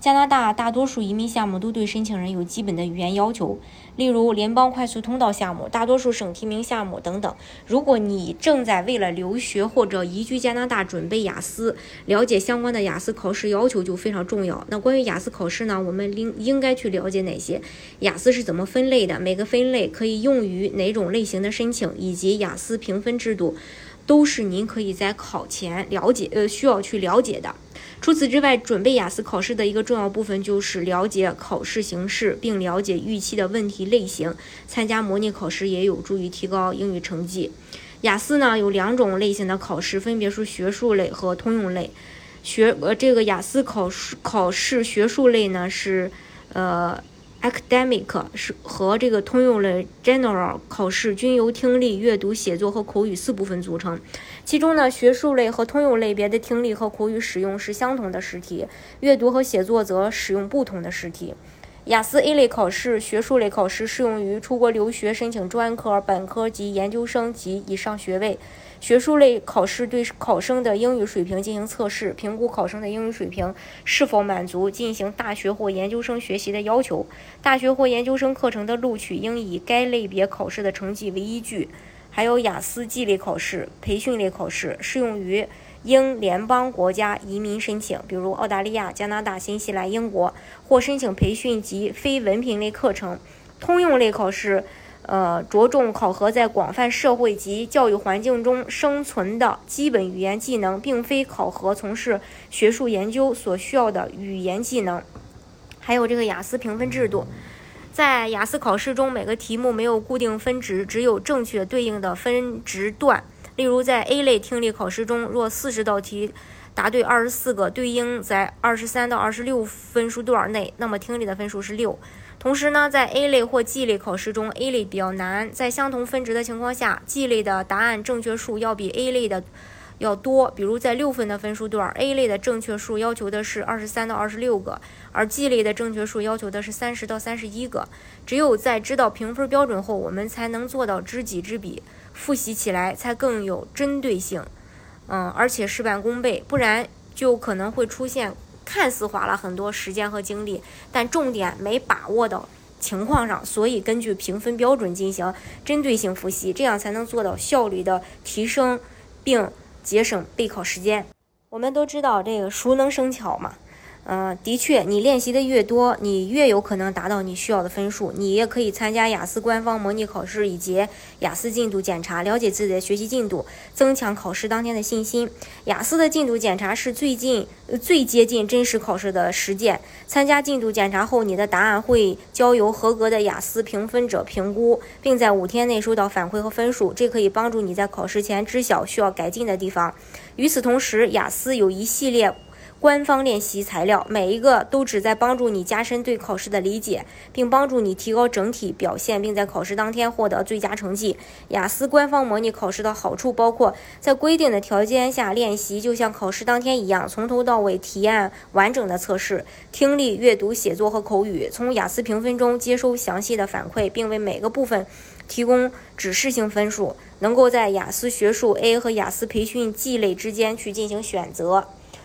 加拿大大多数移民项目都对申请人有基本的语言要求，例如联邦快速通道项目、大多数省提名项目等等。如果你正在为了留学或者移居加拿大准备雅思，了解相关的雅思考试要求就非常重要。那关于雅思考试呢，我们应应该去了解哪些？雅思是怎么分类的？每个分类可以用于哪种类型的申请？以及雅思评分制度，都是您可以在考前了解呃需要去了解的。除此之外，准备雅思考试的一个重要部分就是了解考试形式，并了解预期的问题类型。参加模拟考试也有助于提高英语成绩。雅思呢有两种类型的考试，分别是学术类和通用类。学呃这个雅思考试考试学术类呢是呃。Academic 是和这个通用类 General 考试均由听力、阅读、写作和口语四部分组成。其中呢，学术类和通用类别的听力和口语使用是相同的试题，阅读和写作则使用不同的试题。雅思 A 类考试、学术类考试适用于出国留学申请专科、本科及研究生及以上学位。学术类考试对考生的英语水平进行测试，评估考生的英语水平是否满足进行大学或研究生学习的要求。大学或研究生课程的录取应以该类别考试的成绩为依据。还有雅思 G 类考试、培训类考试，适用于英联邦国家移民申请，比如澳大利亚、加拿大、新西兰、英国，或申请培训及非文凭类课程。通用类考试。呃，着重考核在广泛社会及教育环境中生存的基本语言技能，并非考核从事学术研究所需要的语言技能。还有这个雅思评分制度，在雅思考试中，每个题目没有固定分值，只有正确对应的分值段。例如，在 A 类听力考试中，若四十道题答对二十四个，对应在二十三到二十六分数段内，那么听力的分数是六。同时呢，在 A 类或 G 类考试中，A 类比较难，在相同分值的情况下，G 类的答案正确数要比 A 类的要多。比如在六分的分数段，A 类的正确数要求的是二十三到二十六个，而 G 类的正确数要求的是三十到三十一个。只有在知道评分标准后，我们才能做到知己知彼，复习起来才更有针对性，嗯，而且事半功倍，不然就可能会出现。看似花了很多时间和精力，但重点没把握到情况上，所以根据评分标准进行针对性复习，这样才能做到效率的提升，并节省备考时间。我们都知道这个熟能生巧嘛。嗯，的确，你练习的越多，你越有可能达到你需要的分数。你也可以参加雅思官方模拟考试以及雅思进度检查，了解自己的学习进度，增强考试当天的信心。雅思的进度检查是最近最接近真实考试的实践。参加进度检查后，你的答案会交由合格的雅思评分者评估，并在五天内收到反馈和分数。这可以帮助你在考试前知晓需要改进的地方。与此同时，雅思有一系列。官方练习材料，每一个都旨在帮助你加深对考试的理解，并帮助你提高整体表现，并在考试当天获得最佳成绩。雅思官方模拟考试的好处包括，在规定的条件下练习，就像考试当天一样，从头到尾体验完整的测试，听力、阅读、写作和口语，从雅思评分中接收详细的反馈，并为每个部分提供指示性分数，能够在雅思学术 A 和雅思培训 G 类之间去进行选择。